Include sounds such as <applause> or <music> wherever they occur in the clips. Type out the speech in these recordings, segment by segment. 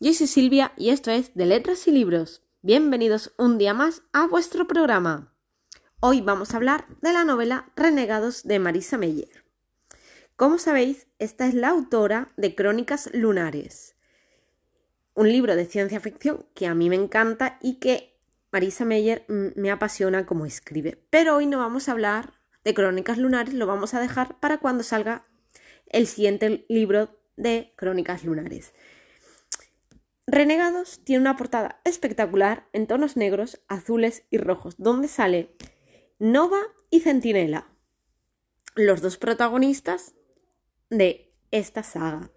Yo soy Silvia y esto es de Letras y Libros. Bienvenidos un día más a vuestro programa. Hoy vamos a hablar de la novela Renegados de Marisa Meyer. Como sabéis, esta es la autora de Crónicas Lunares, un libro de ciencia ficción que a mí me encanta y que Marisa Meyer me apasiona como escribe. Pero hoy no vamos a hablar de Crónicas Lunares, lo vamos a dejar para cuando salga el siguiente libro de Crónicas Lunares. Renegados tiene una portada espectacular en tonos negros, azules y rojos, donde sale Nova y Centinela, los dos protagonistas de esta saga.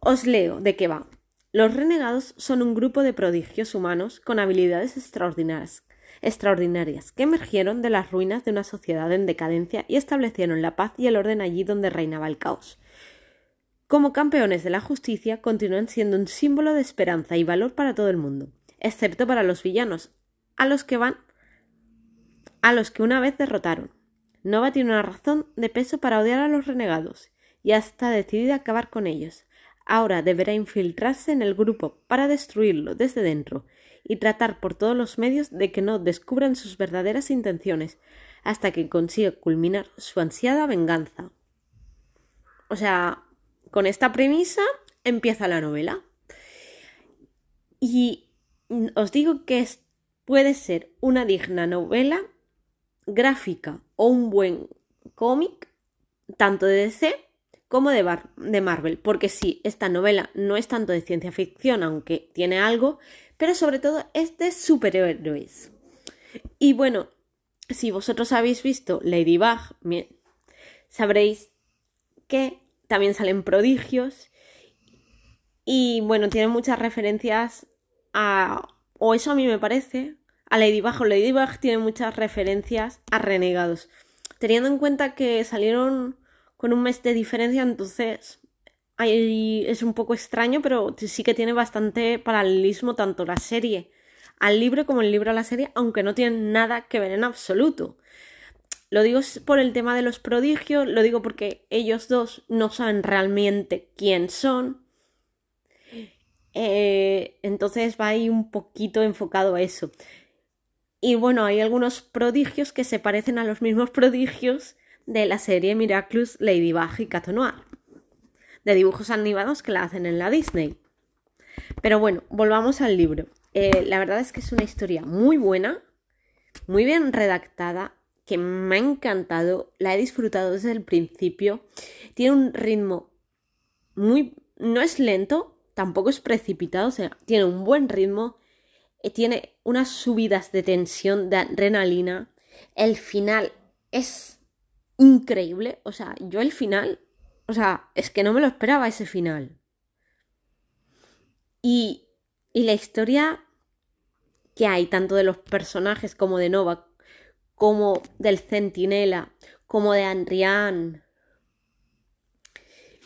Os leo de qué va. Los renegados son un grupo de prodigios humanos con habilidades extraordinarias, extraordinarias que emergieron de las ruinas de una sociedad en decadencia y establecieron la paz y el orden allí donde reinaba el caos. Como campeones de la justicia, continúan siendo un símbolo de esperanza y valor para todo el mundo, excepto para los villanos, a los que van a los que una vez derrotaron. Nova tiene una razón de peso para odiar a los renegados, y está decidida a acabar con ellos. Ahora deberá infiltrarse en el grupo para destruirlo desde dentro y tratar por todos los medios de que no descubran sus verdaderas intenciones, hasta que consiga culminar su ansiada venganza. O sea, con esta premisa empieza la novela. Y os digo que puede ser una digna novela gráfica o un buen cómic, tanto de DC como de, de, Marvel. Porque sí, esta novela no es tanto de ciencia ficción, aunque tiene algo, pero sobre todo es de superhéroes. Y bueno, si vosotros habéis visto Ladybug, sabréis que también salen prodigios y bueno, tiene muchas referencias a... o eso a mí me parece, a Ladybug o Ladybug tiene muchas referencias a Renegados. Teniendo en cuenta que salieron con un mes de diferencia, entonces es un poco extraño, pero sí que tiene bastante paralelismo tanto la serie al libro como el libro a la serie, aunque no tienen nada que ver en absoluto. Lo digo por el tema de los prodigios, lo digo porque ellos dos no saben realmente quién son. Eh, entonces va ahí un poquito enfocado a eso. Y bueno, hay algunos prodigios que se parecen a los mismos prodigios de la serie Miraculous Ladybug y Cat Noir, de dibujos animados que la hacen en la Disney. Pero bueno, volvamos al libro. Eh, la verdad es que es una historia muy buena, muy bien redactada, que me ha encantado, la he disfrutado desde el principio. Tiene un ritmo muy... no es lento, tampoco es precipitado, o sea, tiene un buen ritmo, eh, tiene unas subidas de tensión, de adrenalina. El final es increíble, o sea, yo el final, o sea, es que no me lo esperaba ese final. Y, y la historia que hay, tanto de los personajes como de Nova, como del Centinela, como de Andrian.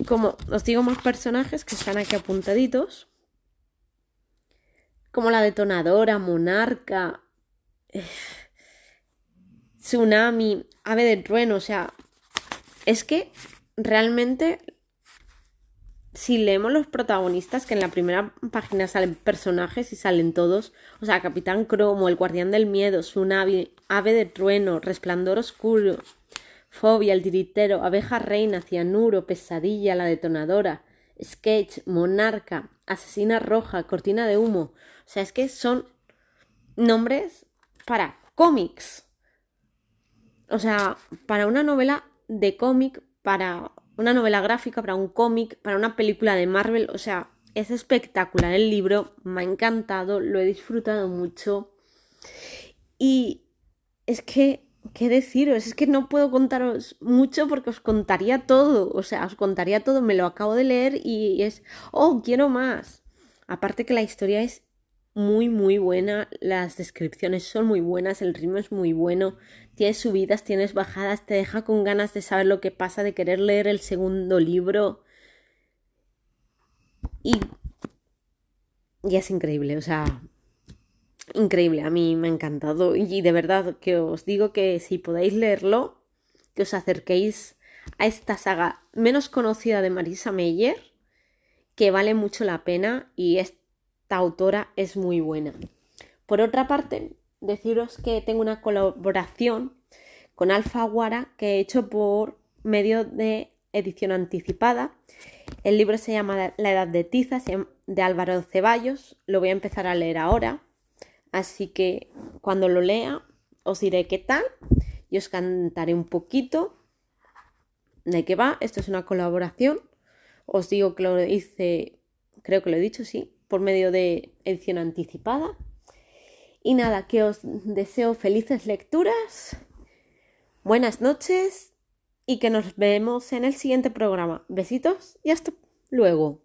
Como os digo más personajes que están aquí apuntaditos. Como la detonadora, monarca, <sighs> tsunami, ave de trueno, o sea, es que realmente si leemos los protagonistas, que en la primera página salen personajes y salen todos, o sea, Capitán Cromo, el Guardián del Miedo, Tsunami, Ave de Trueno, Resplandor Oscuro, Fobia, el Tiritero, Abeja Reina, Cianuro, Pesadilla, la Detonadora, Sketch, Monarca, Asesina Roja, Cortina de Humo. O sea, es que son nombres para cómics. O sea, para una novela de cómic, para una novela gráfica, para un cómic, para una película de Marvel. O sea, es espectacular el libro, me ha encantado, lo he disfrutado mucho. Y es que, ¿qué deciros? Es que no puedo contaros mucho porque os contaría todo. O sea, os contaría todo, me lo acabo de leer y es, oh, quiero más. Aparte que la historia es muy, muy buena, las descripciones son muy buenas, el ritmo es muy bueno, tienes subidas, tienes bajadas, te deja con ganas de saber lo que pasa, de querer leer el segundo libro. Y, y es increíble, o sea, increíble, a mí me ha encantado y de verdad que os digo que si podéis leerlo, que os acerquéis a esta saga menos conocida de Marisa Meyer que vale mucho la pena y esta autora es muy buena. Por otra parte, deciros que tengo una colaboración con Alfaguara que he hecho por medio de edición anticipada. El libro se llama La Edad de Tiza, de Álvaro Ceballos. Lo voy a empezar a leer ahora. Así que cuando lo lea os diré qué tal y os cantaré un poquito de qué va. Esto es una colaboración. Os digo que lo hice, creo que lo he dicho, sí, por medio de edición anticipada. Y nada, que os deseo felices lecturas, buenas noches y que nos vemos en el siguiente programa. Besitos y hasta luego.